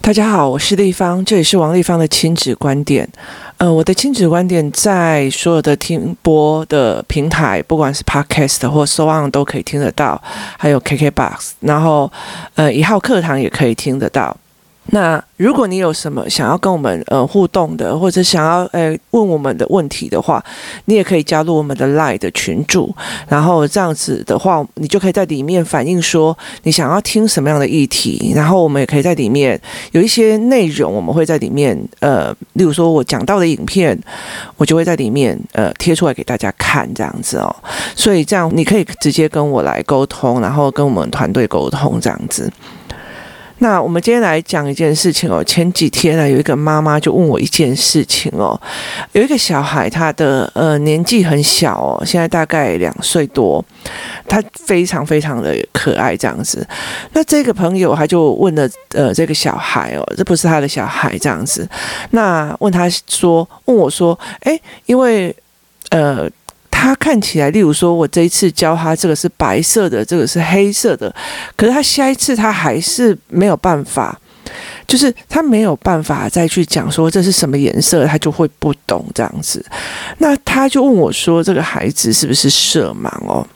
大家好，我是立方，这里是王立方的亲子观点。呃，我的亲子观点在所有的听播的平台，不管是 Podcast 或收网都可以听得到，还有 KKBox，然后呃一号课堂也可以听得到。那如果你有什么想要跟我们呃互动的，或者想要呃问我们的问题的话，你也可以加入我们的 Line 的群组，然后这样子的话，你就可以在里面反映说你想要听什么样的议题，然后我们也可以在里面有一些内容，我们会在里面呃，例如说我讲到的影片，我就会在里面呃贴出来给大家看这样子哦，所以这样你可以直接跟我来沟通，然后跟我们团队沟通这样子。那我们今天来讲一件事情哦。前几天呢，有一个妈妈就问我一件事情哦。有一个小孩，他的呃年纪很小哦，现在大概两岁多，他非常非常的可爱这样子。那这个朋友他就问了呃这个小孩哦，这不是他的小孩这样子。那问他说，问我说，诶，因为呃。他看起来，例如说，我这一次教他这个是白色的，这个是黑色的，可是他下一次他还是没有办法，就是他没有办法再去讲说这是什么颜色，他就会不懂这样子。那他就问我说：“这个孩子是不是色盲哦？”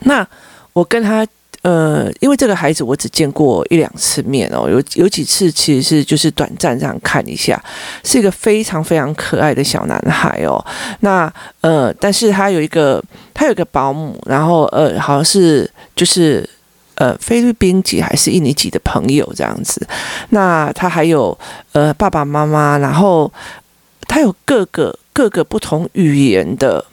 那我跟他。呃，因为这个孩子我只见过一两次面哦，有有几次其实是就是短暂这样看一下，是一个非常非常可爱的小男孩哦。那呃，但是他有一个他有一个保姆，然后呃，好像是就是呃菲律宾籍还是印尼籍的朋友这样子。那他还有呃爸爸妈妈，然后他有各个各个不同语言的。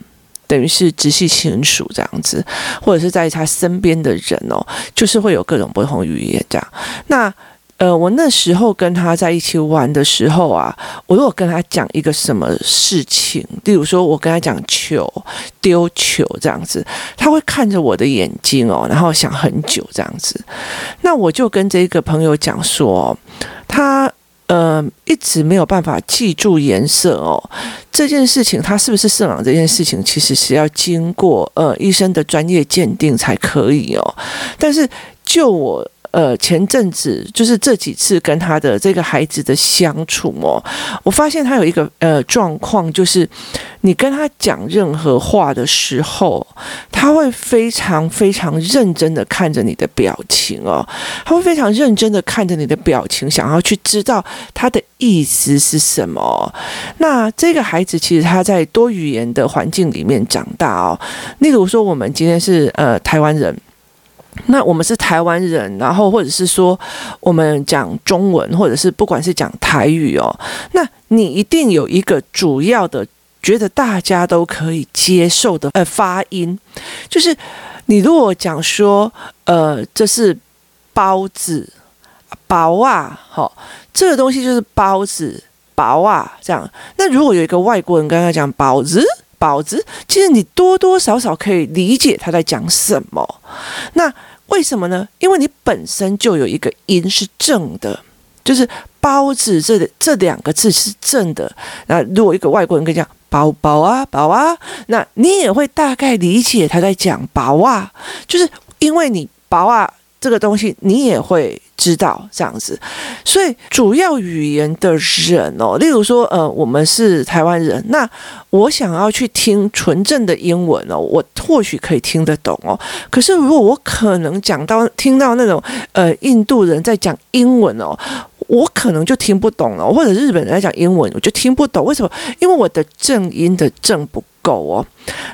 等于是直系亲属这样子，或者是在他身边的人哦，就是会有各种不同语言这样。那呃，我那时候跟他在一起玩的时候啊，我如果跟他讲一个什么事情，例如说我跟他讲球丢球这样子，他会看着我的眼睛哦，然后想很久这样子。那我就跟这个朋友讲说，他。呃，一直没有办法记住颜色哦，这件事情他是不是色盲？这件事情其实是要经过呃医生的专业鉴定才可以哦。但是就我。呃，前阵子就是这几次跟他的这个孩子的相处哦，我发现他有一个呃状况，就是你跟他讲任何话的时候，他会非常非常认真的看着你的表情哦，他会非常认真的看着你的表情，想要去知道他的意思是什么。那这个孩子其实他在多语言的环境里面长大哦，例如说我们今天是呃台湾人。那我们是台湾人，然后或者是说我们讲中文，或者是不管是讲台语哦，那你一定有一个主要的，觉得大家都可以接受的呃发音，就是你如果讲说呃这是包子，薄啊，好，这个东西就是包子，薄啊这样。那如果有一个外国人跟他讲包子。包子，其实你多多少少可以理解他在讲什么。那为什么呢？因为你本身就有一个音是正的，就是包子这这两个字是正的。那如果一个外国人跟你讲包包啊包啊，那你也会大概理解他在讲包啊，就是因为你包啊这个东西，你也会。知道这样子，所以主要语言的人哦，例如说，呃，我们是台湾人，那我想要去听纯正的英文哦，我或许可以听得懂哦。可是如果我可能讲到听到那种呃印度人在讲英文哦，我可能就听不懂了，或者日本人在讲英文，我就听不懂。为什么？因为我的正音的正不狗哦。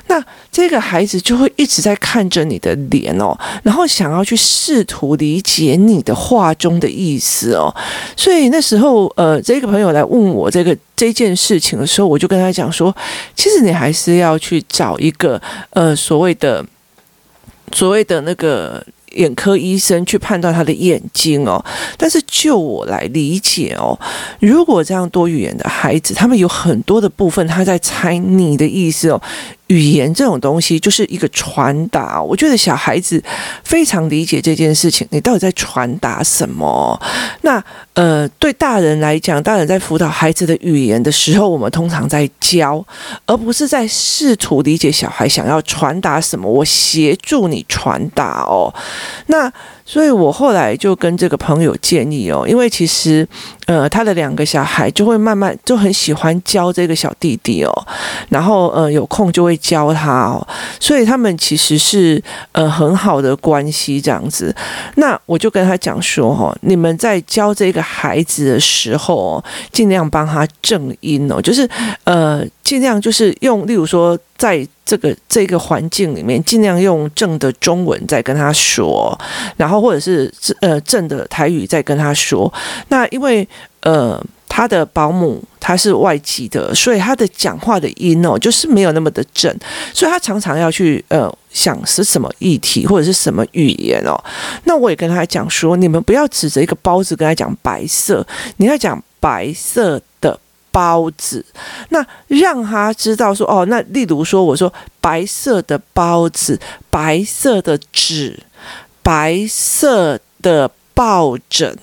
那这个孩子就会一直在看着你的脸哦，然后想要去试图理解你的话中的意思哦。所以那时候，呃，这个朋友来问我这个这件事情的时候，我就跟他讲说，其实你还是要去找一个呃所谓的所谓的那个。眼科医生去判断他的眼睛哦，但是就我来理解哦，如果这样多语言的孩子，他们有很多的部分他在猜你的意思哦。语言这种东西就是一个传达，我觉得小孩子非常理解这件事情。你到底在传达什么？那呃，对大人来讲，大人在辅导孩子的语言的时候，我们通常在教，而不是在试图理解小孩想要传达什么。我协助你传达哦。那。所以我后来就跟这个朋友建议哦，因为其实，呃，他的两个小孩就会慢慢就很喜欢教这个小弟弟哦，然后呃有空就会教他哦，所以他们其实是呃很好的关系这样子。那我就跟他讲说哦，你们在教这个孩子的时候，尽量帮他正音哦，就是呃尽量就是用，例如说在。这个这个环境里面，尽量用正的中文在跟他说，然后或者是呃正的台语在跟他说。那因为呃他的保姆他是外籍的，所以他的讲话的音哦就是没有那么的正，所以他常常要去呃想是什么议题或者是什么语言哦。那我也跟他讲说，你们不要指着一个包子跟他讲白色，你要讲白色的。包子，那让他知道说哦，那例如说，我说白色的包子，白色的纸，白色的抱枕，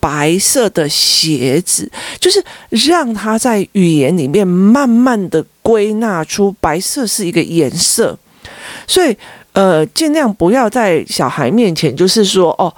白色的鞋子，就是让他在语言里面慢慢的归纳出白色是一个颜色，所以呃，尽量不要在小孩面前就是说哦。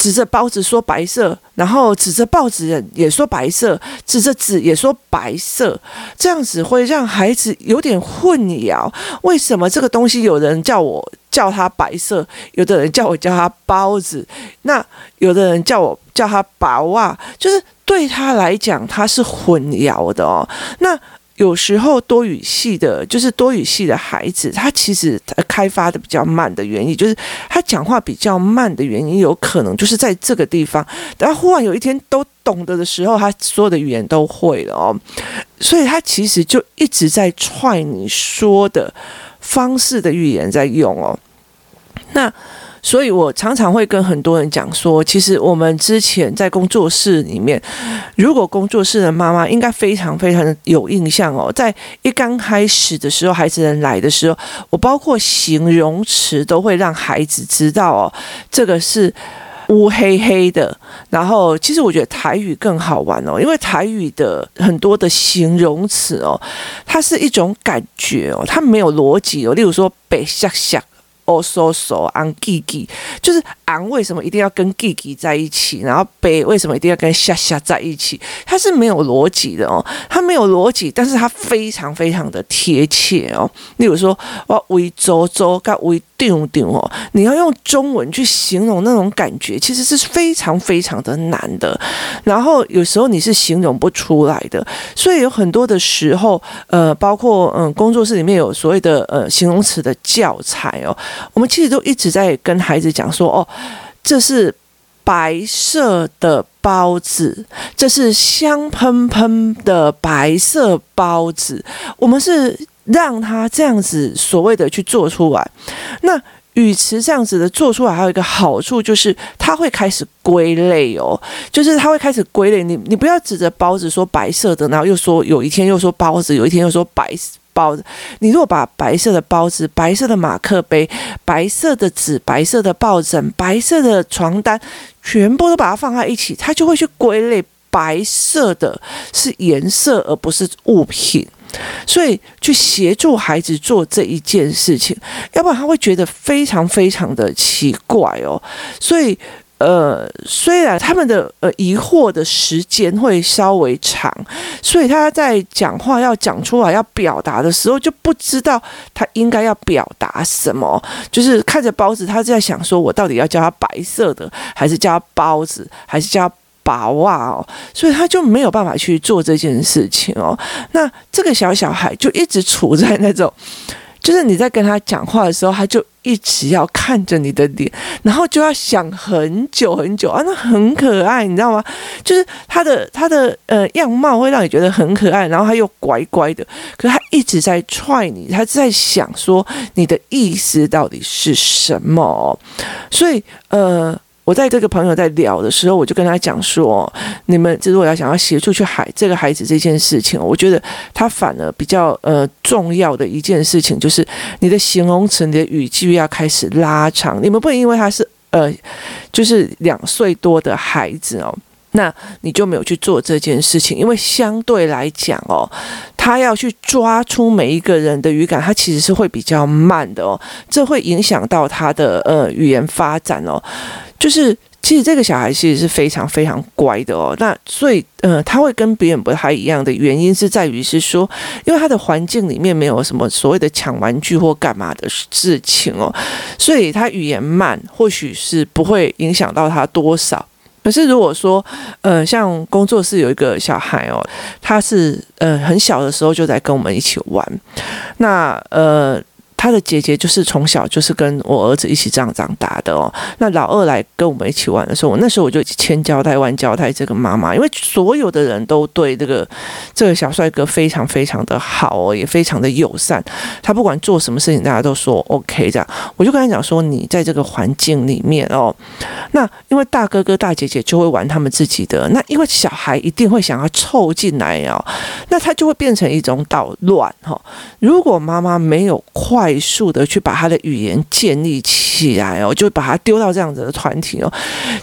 指着包子说白色，然后指着报纸也说白色，指着纸也说白色，这样子会让孩子有点混淆。为什么这个东西有人叫我叫它白色，有的人叫我叫它包子，那有的人叫我叫它薄袜，就是对他来讲他是混淆的哦。那。有时候多语系的，就是多语系的孩子，他其实开发的比较慢的原因，就是他讲话比较慢的原因，有可能就是在这个地方。等他忽然有一天都懂得的时候，他所有的语言都会了哦。所以他其实就一直在踹你说的方式的语言在用哦。那。所以我常常会跟很多人讲说，其实我们之前在工作室里面，如果工作室的妈妈应该非常非常的有印象哦，在一刚开始的时候，孩子人来的时候，我包括形容词都会让孩子知道哦，这个是乌黑黑的。然后，其实我觉得台语更好玩哦，因为台语的很多的形容词哦，它是一种感觉哦，它没有逻辑哦。例如说，北下下。哦，说说昂记记，就是昂为什么一定要跟吉吉在一起？然后北为什么一定要跟夏夏在一起？它是没有逻辑的哦，它没有逻辑，但是它非常非常的贴切哦。例如说，我为周周跟为丢丢哦，你要用中文去形容那种感觉，其实是非常非常的难的。然后有时候你是形容不出来的，所以有很多的时候，呃，包括嗯，工作室里面有所谓的呃形容词的教材哦。我们其实都一直在跟孩子讲说：“哦，这是白色的包子，这是香喷喷的白色包子。”我们是让他这样子所谓的去做出来。那语词这样子的做出来，还有一个好处就是他会开始归类哦，就是他会开始归类。你你不要指着包子说白色的，然后又说有一天又说包子，有一天又说白。包子，你如果把白色的包子、白色的马克杯、白色的纸、白色的抱枕、白色的床单，全部都把它放在一起，它就会去归类。白色的是颜色，而不是物品，所以去协助孩子做这一件事情，要不然他会觉得非常非常的奇怪哦。所以。呃，虽然他们的呃疑惑的时间会稍微长，所以他在讲话要讲出来要表达的时候，就不知道他应该要表达什么。就是看着包子，他在想说，我到底要叫他白色的，还是叫包子，还是叫薄袜哦？所以他就没有办法去做这件事情哦。那这个小小孩就一直处在那种。就是你在跟他讲话的时候，他就一直要看着你的脸，然后就要想很久很久啊，那很可爱，你知道吗？就是他的他的呃样貌会让你觉得很可爱，然后他又乖乖的，可是他一直在踹你，他在想说你的意思到底是什么，所以呃。我在这个朋友在聊的时候，我就跟他讲说：“你们如果要想要协助去孩这个孩子这件事情，我觉得他反而比较呃重要的一件事情，就是你的形容词、你的语句要开始拉长。你们不能因为他是呃就是两岁多的孩子哦，那你就没有去做这件事情，因为相对来讲哦，他要去抓出每一个人的语感，他其实是会比较慢的哦，这会影响到他的呃语言发展哦。就是其实这个小孩其实是非常非常乖的哦。那所以呃，他会跟别人不太一样的原因是在于是说，因为他的环境里面没有什么所谓的抢玩具或干嘛的事情哦，所以他语言慢，或许是不会影响到他多少。可是如果说，呃，像工作室有一个小孩哦，他是呃很小的时候就在跟我们一起玩，那呃。他的姐姐就是从小就是跟我儿子一起这样长大的哦。那老二来跟我们一起玩的时候，我那时候我就千交代万交代这个妈妈，因为所有的人都对这个这个小帅哥非常非常的好哦，也非常的友善。他不管做什么事情，大家都说 OK 这样。我就跟他讲说，你在这个环境里面哦，那因为大哥哥大姐姐就会玩他们自己的，那因为小孩一定会想要凑进来哦，那他就会变成一种捣乱哈。如果妈妈没有快。快速的去把他的语言建立起来哦，就把他丢到这样子的团体哦，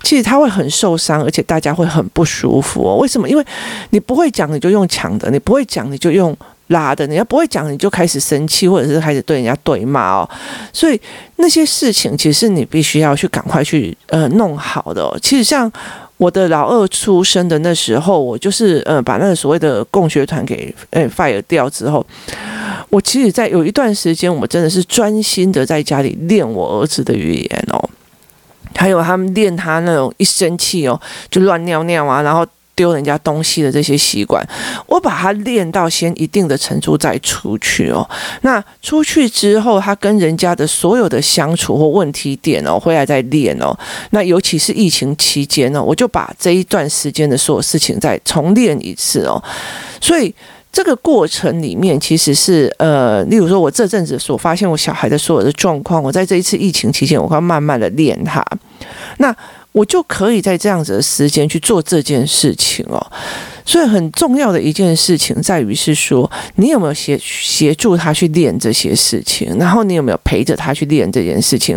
其实他会很受伤，而且大家会很不舒服哦。为什么？因为你不会讲，你就用抢的；你不会讲，你就用拉的；你要不会讲，你就开始生气，或者是开始对人家对骂哦。所以那些事情，其实你必须要去赶快去呃弄好的。其实像。我的老二出生的那时候，我就是呃把那个所谓的共学团给呃 fire 掉之后，我其实，在有一段时间，我真的是专心的在家里练我儿子的语言哦，还有他们练他那种一生气哦就乱尿尿啊，然后。丢人家东西的这些习惯，我把他练到先一定的程度再出去哦。那出去之后，他跟人家的所有的相处或问题点哦，回来再练哦。那尤其是疫情期间呢，我就把这一段时间的所有事情再重练一次哦。所以这个过程里面，其实是呃，例如说我这阵子所发现我小孩的所有的状况，我在这一次疫情期间，我会慢慢的练他。那我就可以在这样子的时间去做这件事情哦，所以很重要的一件事情在于是说，你有没有协协助他去练这些事情，然后你有没有陪着他去练这件事情？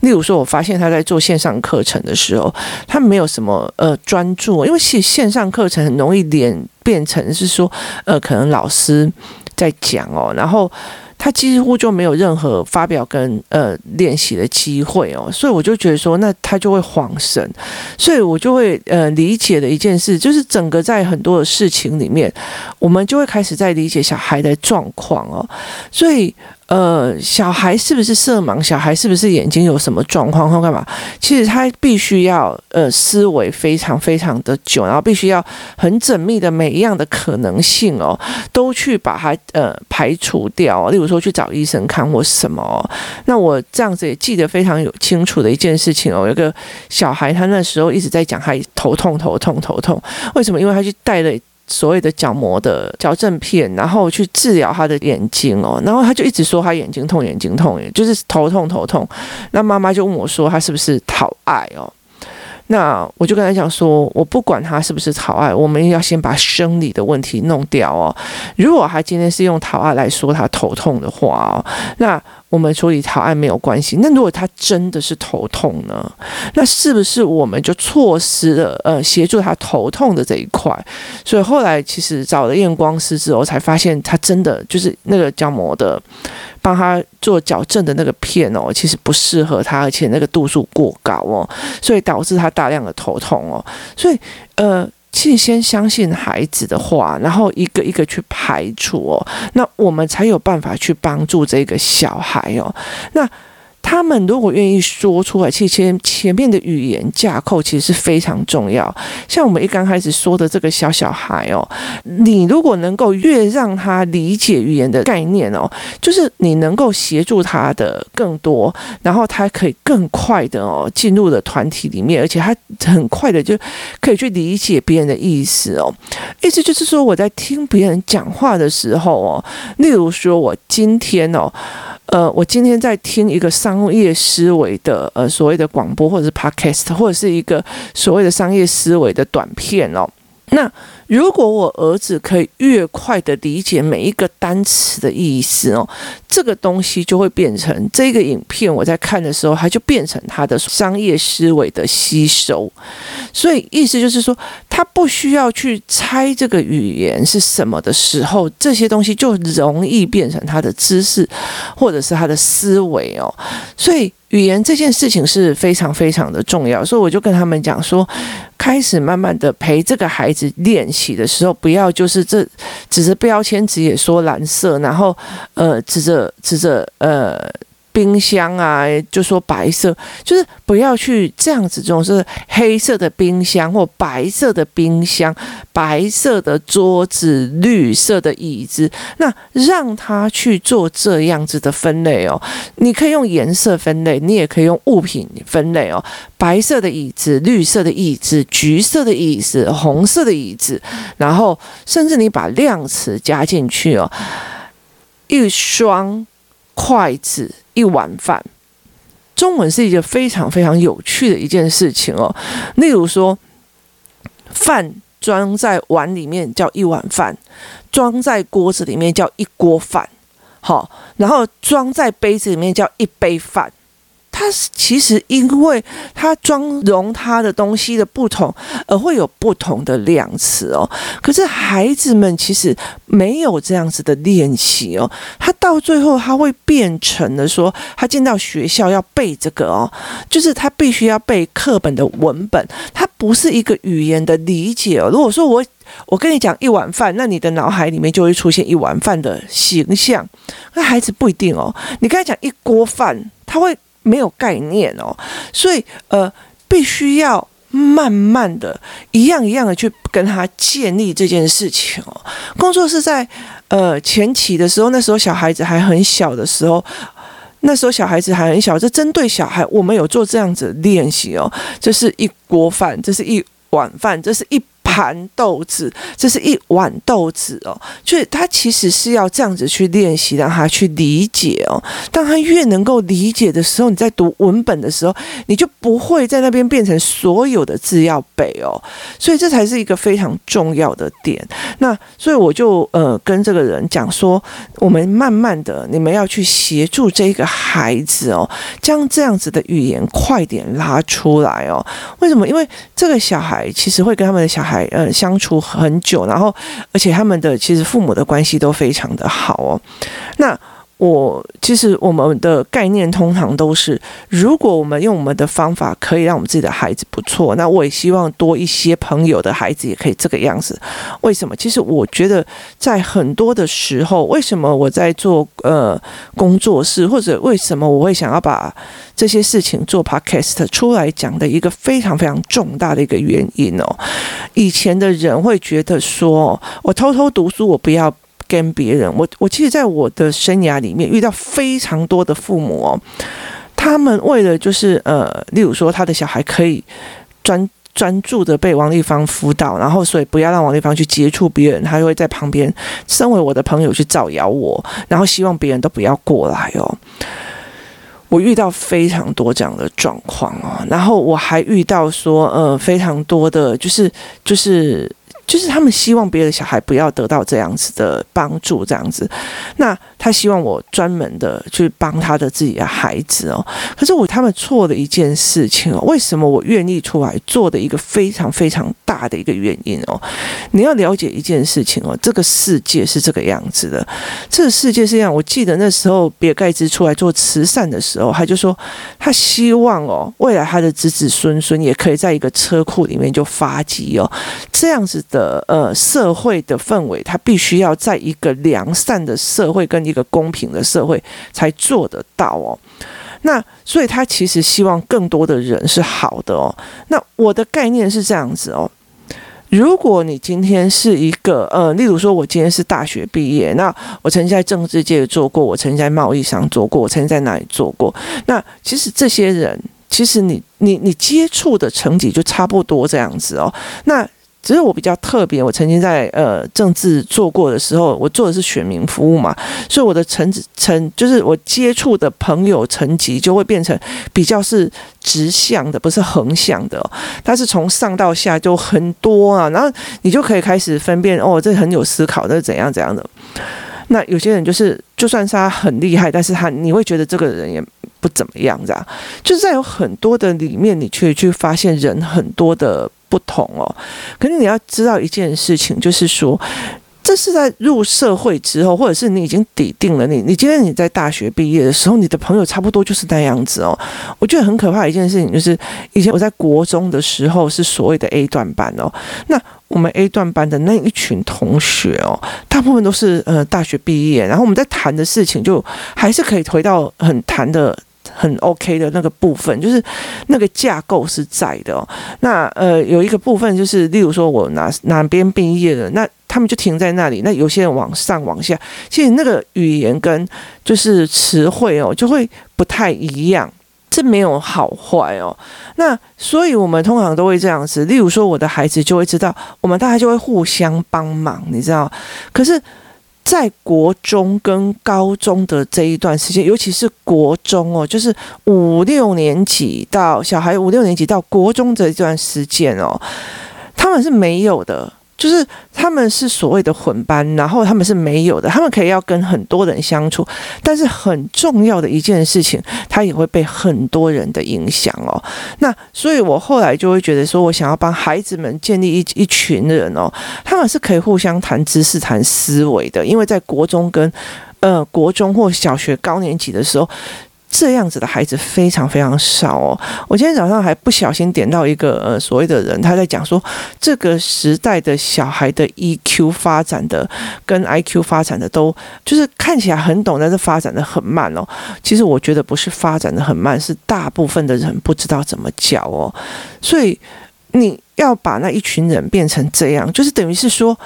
例如说，我发现他在做线上课程的时候，他没有什么呃专注，因为线线上课程很容易连变成是说，呃，可能老师在讲哦，然后。他几乎就没有任何发表跟呃练习的机会哦，所以我就觉得说，那他就会恍神，所以我就会呃理解的一件事，就是整个在很多的事情里面，我们就会开始在理解小孩的状况哦，所以。呃，小孩是不是色盲？小孩是不是眼睛有什么状况或干嘛？其实他必须要呃思维非常非常的久，然后必须要很缜密的每一样的可能性哦，都去把它呃排除掉。例如说去找医生看或什么。那我这样子也记得非常有清楚的一件事情哦，有个小孩他那时候一直在讲他头痛头痛头痛，为什么？因为他去带了。所谓的角膜的矫正片，然后去治疗他的眼睛哦，然后他就一直说他眼睛痛，眼睛痛，也就是头痛头痛。那妈妈就问我说，他是不是讨爱哦？那我就跟他讲说，我不管他是不是讨爱，我们要先把生理的问题弄掉哦。如果他今天是用讨爱来说他头痛的话哦，那。我们处理讨爱没有关系，那如果他真的是头痛呢？那是不是我们就错失了呃协助他头痛的这一块？所以后来其实找了验光师之后，才发现他真的就是那个角膜的帮他做矫正的那个片哦，其实不适合他，而且那个度数过高哦，所以导致他大量的头痛哦。所以呃。其实先相信孩子的话，然后一个一个去排除哦，那我们才有办法去帮助这个小孩哦。那。他们如果愿意说出来，其实前前面的语言架构其实是非常重要。像我们一刚开始说的这个小小孩哦，你如果能够越让他理解语言的概念哦，就是你能够协助他的更多，然后他可以更快的哦进入了团体里面，而且他很快的就可以去理解别人的意思哦。意思就是说，我在听别人讲话的时候哦，例如说我今天哦。呃，我今天在听一个上商业思维的呃所谓的广播，或者是 podcast，或者是一个所谓的商业思维的短片哦。那如果我儿子可以越快的理解每一个单词的意思哦，这个东西就会变成这个影片我在看的时候，它就变成他的商业思维的吸收。所以意思就是说，他不需要去猜这个语言是什么的时候，这些东西就容易变成他的知识，或者是他的思维哦。所以语言这件事情是非常非常的重要。所以我就跟他们讲说，开始慢慢的陪这个孩子练习的时候，不要就是这指着标签纸也说蓝色，然后呃指着指着呃。冰箱啊，就说白色，就是不要去这样子，这种是黑色的冰箱或白色的冰箱，白色的桌子，绿色的椅子，那让他去做这样子的分类哦。你可以用颜色分类，你也可以用物品分类哦。白色的椅子，绿色的椅子，橘色的椅子，红色的椅子，然后甚至你把量词加进去哦，一双筷子。一碗饭，中文是一件非常非常有趣的一件事情哦。例如说，饭装在碗里面叫一碗饭，装在锅子里面叫一锅饭，好，然后装在杯子里面叫一杯饭。它其实因为它装容它的东西的不同，而会有不同的量词哦。可是孩子们其实没有这样子的练习哦，他到最后他会变成了说，他进到学校要背这个哦，就是他必须要背课本的文本，它不是一个语言的理解哦。如果说我我跟你讲一碗饭，那你的脑海里面就会出现一碗饭的形象，那孩子不一定哦。你跟他讲一锅饭，他会。没有概念哦，所以呃，必须要慢慢的一样一样的去跟他建立这件事情哦。工作是在呃前期的时候，那时候小孩子还很小的时候，那时候小孩子还很小，这针对小孩，我们有做这样子练习哦。这是一锅饭，这是一碗饭，这是一。盘豆子，这是一碗豆子哦，所以他其实是要这样子去练习，让他去理解哦。当他越能够理解的时候，你在读文本的时候，你就不会在那边变成所有的字要背哦。所以这才是一个非常重要的点。那所以我就呃跟这个人讲说，我们慢慢的，你们要去协助这个孩子哦，将这样子的语言快点拉出来哦。为什么？因为这个小孩其实会跟他们的小孩。呃，相处很久，然后而且他们的其实父母的关系都非常的好哦。那我其实我们的概念通常都是，如果我们用我们的方法可以让我们自己的孩子不错，那我也希望多一些朋友的孩子也可以这个样子。为什么？其实我觉得在很多的时候，为什么我在做呃工作室，或者为什么我会想要把这些事情做 podcast 出来讲的一个非常非常重大的一个原因哦。以前的人会觉得说，我偷偷读书，我不要。跟别人，我我其实在我的生涯里面遇到非常多的父母哦，他们为了就是呃，例如说他的小孩可以专专注的被王丽芳辅导，然后所以不要让王丽芳去接触别人，他就会在旁边身为我的朋友去造谣我，然后希望别人都不要过来哦。我遇到非常多这样的状况哦，然后我还遇到说呃非常多的就是就是。就是他们希望别的小孩不要得到这样子的帮助，这样子，那他希望我专门的去帮他的自己的孩子哦。可是我他们错了一件事情哦，为什么我愿意出来做的一个非常非常大的一个原因哦？你要了解一件事情哦，这个世界是这个样子的，这个世界是这样。我记得那时候比尔盖茨出来做慈善的时候，他就说他希望哦，未来他的子子孙孙也可以在一个车库里面就发迹哦，这样子。的呃，社会的氛围，他必须要在一个良善的社会跟一个公平的社会才做得到哦。那所以他其实希望更多的人是好的哦。那我的概念是这样子哦。如果你今天是一个呃，例如说我今天是大学毕业，那我曾经在政治界做过，我曾经在贸易上做过，我曾经在哪里做过？那其实这些人，其实你你你接触的成绩就差不多这样子哦。那只是我比较特别，我曾经在呃政治做过的时候，我做的是选民服务嘛，所以我的层层就是我接触的朋友层级就会变成比较是直向的，不是横向的，它是从上到下就很多啊，然后你就可以开始分辨哦，这很有思考，这是怎样怎样的。那有些人就是就算是他很厉害，但是他你会觉得这个人也不怎么样，这样就是在有很多的里面，你去去发现人很多的。不同哦。可是你要知道一件事情，就是说。这是在入社会之后，或者是你已经底定了你，你今天你在大学毕业的时候，你的朋友差不多就是那样子哦。我觉得很可怕的一件事情就是，以前我在国中的时候是所谓的 A 段班哦，那我们 A 段班的那一群同学哦，大部分都是呃大学毕业，然后我们在谈的事情就还是可以回到很谈的。很 OK 的那个部分，就是那个架构是在的哦。那呃，有一个部分就是，例如说我哪哪边毕业了，那他们就停在那里。那有些人往上往下，其实那个语言跟就是词汇哦，就会不太一样。这没有好坏哦。那所以我们通常都会这样子。例如说，我的孩子就会知道，我们大家就会互相帮忙，你知道？可是。在国中跟高中的这一段时间，尤其是国中哦，就是五六年级到小孩五六年级到国中这一段时间哦，他们是没有的。就是他们是所谓的混班，然后他们是没有的，他们可以要跟很多人相处，但是很重要的一件事情，他也会被很多人的影响哦。那所以我后来就会觉得说，我想要帮孩子们建立一一群人哦，他们是可以互相谈知识、谈思维的，因为在国中跟呃国中或小学高年级的时候。这样子的孩子非常非常少哦。我今天早上还不小心点到一个呃所谓的人，他在讲说这个时代的小孩的 EQ 发展的跟 IQ 发展的都就是看起来很懂，但是发展的很慢哦。其实我觉得不是发展的很慢，是大部分的人不知道怎么教哦。所以你要把那一群人变成这样，就是等于是说。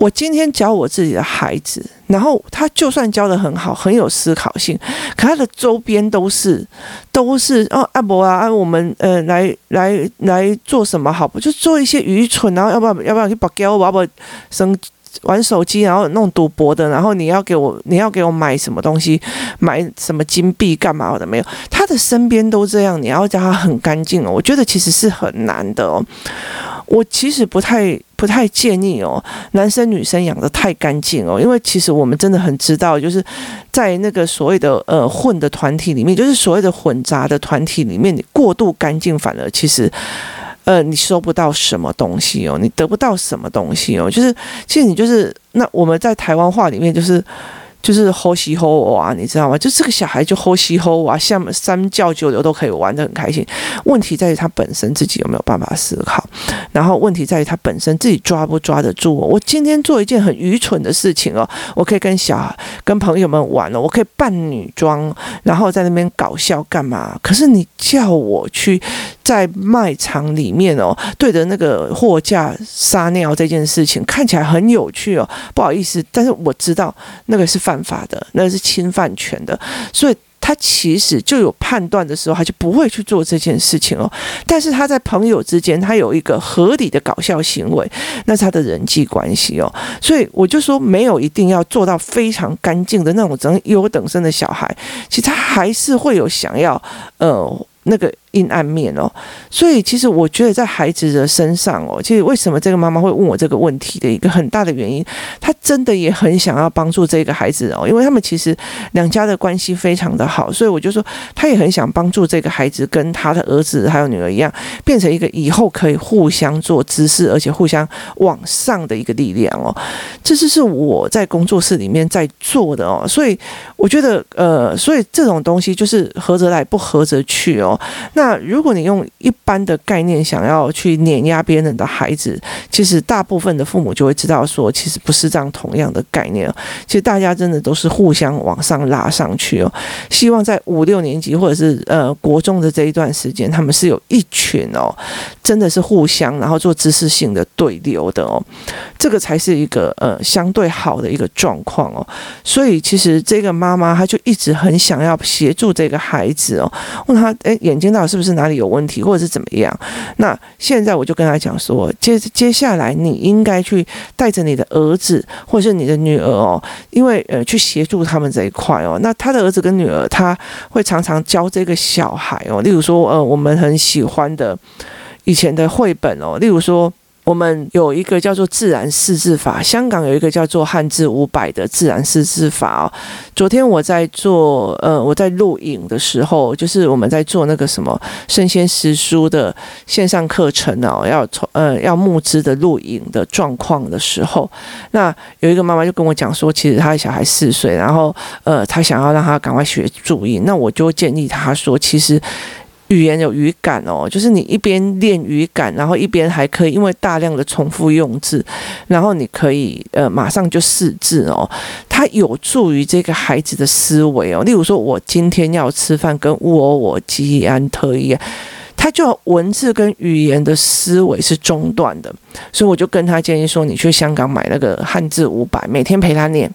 我今天教我自己的孩子，然后他就算教得很好，很有思考性，可他的周边都是都是哦阿伯啊，啊我们呃来来来做什么好不？就做一些愚蠢，然后要不要要不要去把给我要不要生玩手机，然后弄赌博的，然后你要给我你要给我买什么东西，买什么金币干嘛我的没有？他的身边都这样，你要叫他很干净哦，我觉得其实是很难的哦。我其实不太不太建议哦，男生女生养的太干净哦，因为其实我们真的很知道，就是在那个所谓的呃混的团体里面，就是所谓的混杂的团体里面，你过度干净反而其实呃你收不到什么东西哦，你得不到什么东西哦，就是其实你就是那我们在台湾话里面就是。就是吼西吼哇，你知道吗？就这个小孩就吼西吼哇，像三教九流都可以玩得很开心。问题在于他本身自己有没有办法思考，然后问题在于他本身自己抓不抓得住。我今天做一件很愚蠢的事情哦，我可以跟小孩、跟朋友们玩了，我可以扮女装，然后在那边搞笑干嘛？可是你叫我去在卖场里面哦，对着那个货架撒尿这件事情，看起来很有趣哦。不好意思，但是我知道那个是犯法的，那是侵犯权的，所以他其实就有判断的时候，他就不会去做这件事情哦。但是他在朋友之间，他有一个合理的搞笑行为，那是他的人际关系哦。所以我就说，没有一定要做到非常干净的那种整优等生的小孩，其实他还是会有想要呃那个。阴暗面哦，所以其实我觉得在孩子的身上哦，其实为什么这个妈妈会问我这个问题的一个很大的原因，她真的也很想要帮助这个孩子哦，因为他们其实两家的关系非常的好，所以我就说她也很想帮助这个孩子跟他的儿子还有女儿一样，变成一个以后可以互相做知识而且互相往上的一个力量哦。这就是我在工作室里面在做的哦，所以我觉得呃，所以这种东西就是合则来，不合则去哦。那如果你用一般的概念想要去碾压别人的孩子，其实大部分的父母就会知道说，其实不是这样同样的概念。其实大家真的都是互相往上拉上去哦。希望在五六年级或者是呃国中的这一段时间，他们是有一群哦，真的是互相然后做知识性的对流的哦，这个才是一个呃相对好的一个状况哦。所以其实这个妈妈她就一直很想要协助这个孩子哦，问他哎眼睛到底。是不是哪里有问题，或者是怎么样？那现在我就跟他讲说，接接下来你应该去带着你的儿子或者是你的女儿哦，因为呃去协助他们这一块哦。那他的儿子跟女儿他会常常教这个小孩哦，例如说呃我们很喜欢的以前的绘本哦，例如说我们有一个叫做自然识字法，香港有一个叫做汉字五百的自然识字法哦。昨天我在做呃，我在录影的时候，就是我们在做那个什么圣贤诗书的线上课程哦，要从呃要募资的录影的状况的时候，那有一个妈妈就跟我讲说，其实她的小孩四岁，然后呃，她想要让他赶快学注音，那我就建议她说，其实。语言有语感哦，就是你一边练语感，然后一边还可以因为大量的重复用字，然后你可以呃马上就识字哦，它有助于这个孩子的思维哦。例如说，我今天要吃饭，跟我我吉安特一样，他就文字跟语言的思维是中断的，所以我就跟他建议说，你去香港买那个汉字五百，每天陪他念。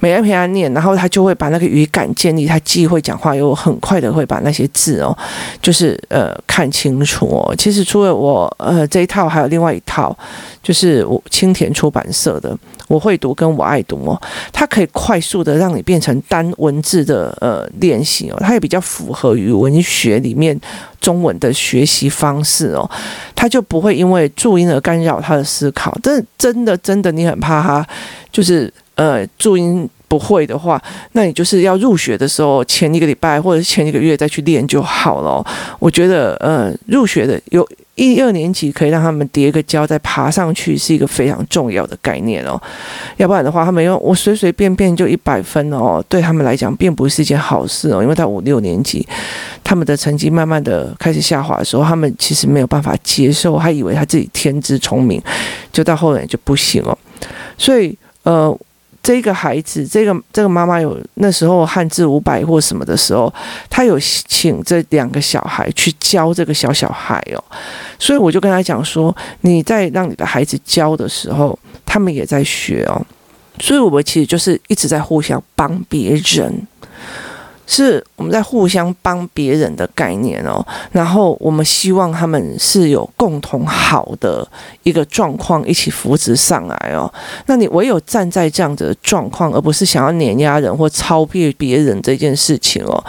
每天陪他念，然后他就会把那个语感建立，他既会讲话，又很快的会把那些字哦，就是呃看清楚哦。其实除了我呃这一套，还有另外一套，就是我青田出版社的《我会读》跟我爱读哦，它可以快速的让你变成单文字的呃练习哦，它也比较符合于文学里面中文的学习方式哦，他就不会因为注音而干扰他的思考。但真的真的，你很怕他就是。呃，注音不会的话，那你就是要入学的时候前一个礼拜或者是前一个月再去练就好了。我觉得，呃，入学的有一二年级可以让他们叠个胶再爬上去，是一个非常重要的概念哦。要不然的话，他们用我随随便便就一百分哦，对他们来讲并不是一件好事哦。因为到五六年级，他们的成绩慢慢的开始下滑的时候，他们其实没有办法接受，还以为他自己天资聪明，就到后来就不行了。所以，呃。这个孩子，这个这个妈妈有那时候汉字五百或什么的时候，她有请这两个小孩去教这个小小孩哦，所以我就跟他讲说，你在让你的孩子教的时候，他们也在学哦，所以我们其实就是一直在互相帮别人。是我们在互相帮别人的概念哦，然后我们希望他们是有共同好的一个状况一起扶植上来哦。那你唯有站在这样子的状况，而不是想要碾压人或超越别人这件事情哦。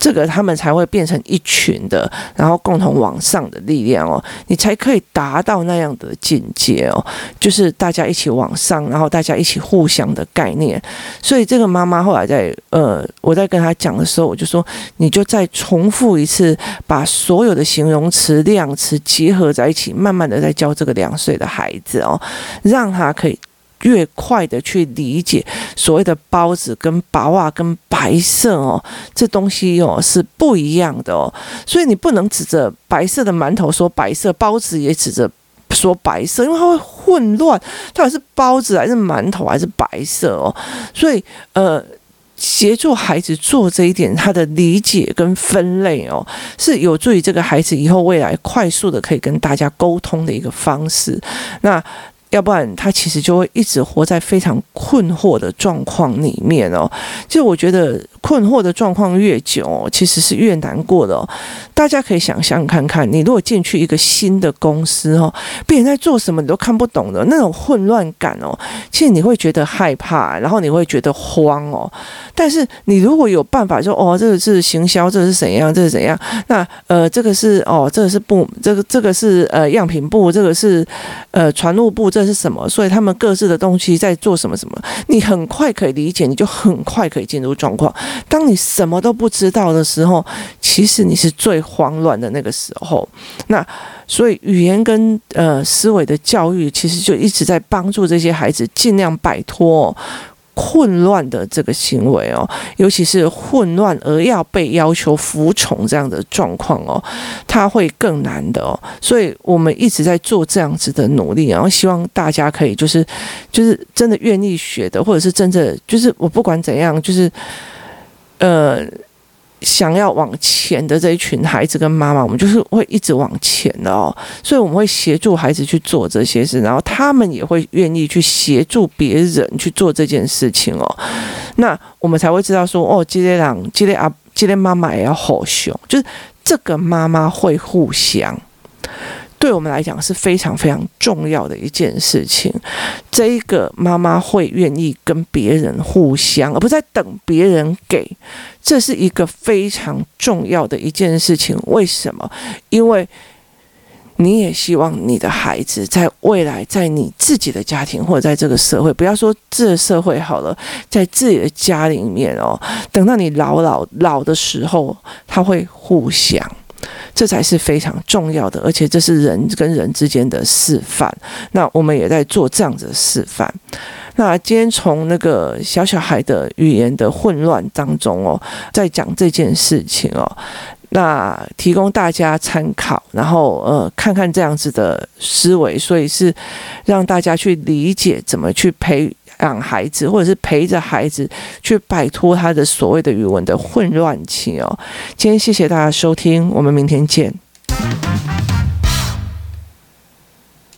这个他们才会变成一群的，然后共同往上的力量哦，你才可以达到那样的境界哦，就是大家一起往上，然后大家一起互相的概念。所以这个妈妈后来在呃，我在跟她讲的时候，我就说，你就再重复一次，把所有的形容词、量词结合在一起，慢慢的在教这个两岁的孩子哦，让他可以。越快的去理解所谓的包子跟白袜跟白色哦，这东西哦是不一样的哦，所以你不能指着白色的馒头说白色，包子也指着说白色，因为它会混乱，到底是包子还是馒头还是白色哦？所以呃，协助孩子做这一点，他的理解跟分类哦，是有助于这个孩子以后未来快速的可以跟大家沟通的一个方式。那。要不然他其实就会一直活在非常困惑的状况里面哦。就我觉得困惑的状况越久，其实是越难过的。大家可以想象看看，你如果进去一个新的公司哦，别人在做什么你都看不懂的那种混乱感哦，其实你会觉得害怕，然后你会觉得慌哦。但是你如果有办法说哦，这个是行销，这个是怎样，这个是怎样？那呃，这个是哦，这个是部，这个这个是呃样品部，这个是呃传录部，这是什么？所以他们各自的东西在做什么什么？你很快可以理解，你就很快可以进入状况。当你什么都不知道的时候，其实你是最慌乱的那个时候。那所以语言跟呃思维的教育，其实就一直在帮助这些孩子尽量摆脱。混乱的这个行为哦，尤其是混乱而要被要求服从这样的状况哦，他会更难的哦。所以我们一直在做这样子的努力，然后希望大家可以就是就是真的愿意学的，或者是真的就是我不管怎样，就是呃。想要往前的这一群孩子跟妈妈，我们就是会一直往前的哦，所以我们会协助孩子去做这些事，然后他们也会愿意去协助别人去做这件事情哦。那我们才会知道说，哦，今天让今天啊，今天妈妈也要吼熊，就是这个妈妈会互相。对我们来讲是非常非常重要的一件事情。这一个妈妈会愿意跟别人互相，而不在等别人给，这是一个非常重要的一件事情。为什么？因为你也希望你的孩子在未来，在你自己的家庭或者在这个社会，不要说这社会好了，在自己的家里面哦，等到你老老老的时候，他会互相，这才是非常重要的，而且这是人跟人之间的示范。那我们也在做这样子的示范。那今天从那个小小孩的语言的混乱当中哦，在讲这件事情哦。那提供大家参考，然后呃看看这样子的思维，所以是让大家去理解怎么去培养孩子，或者是陪着孩子去摆脱他的所谓的语文的混乱期。哦，今天谢谢大家收听，我们明天见。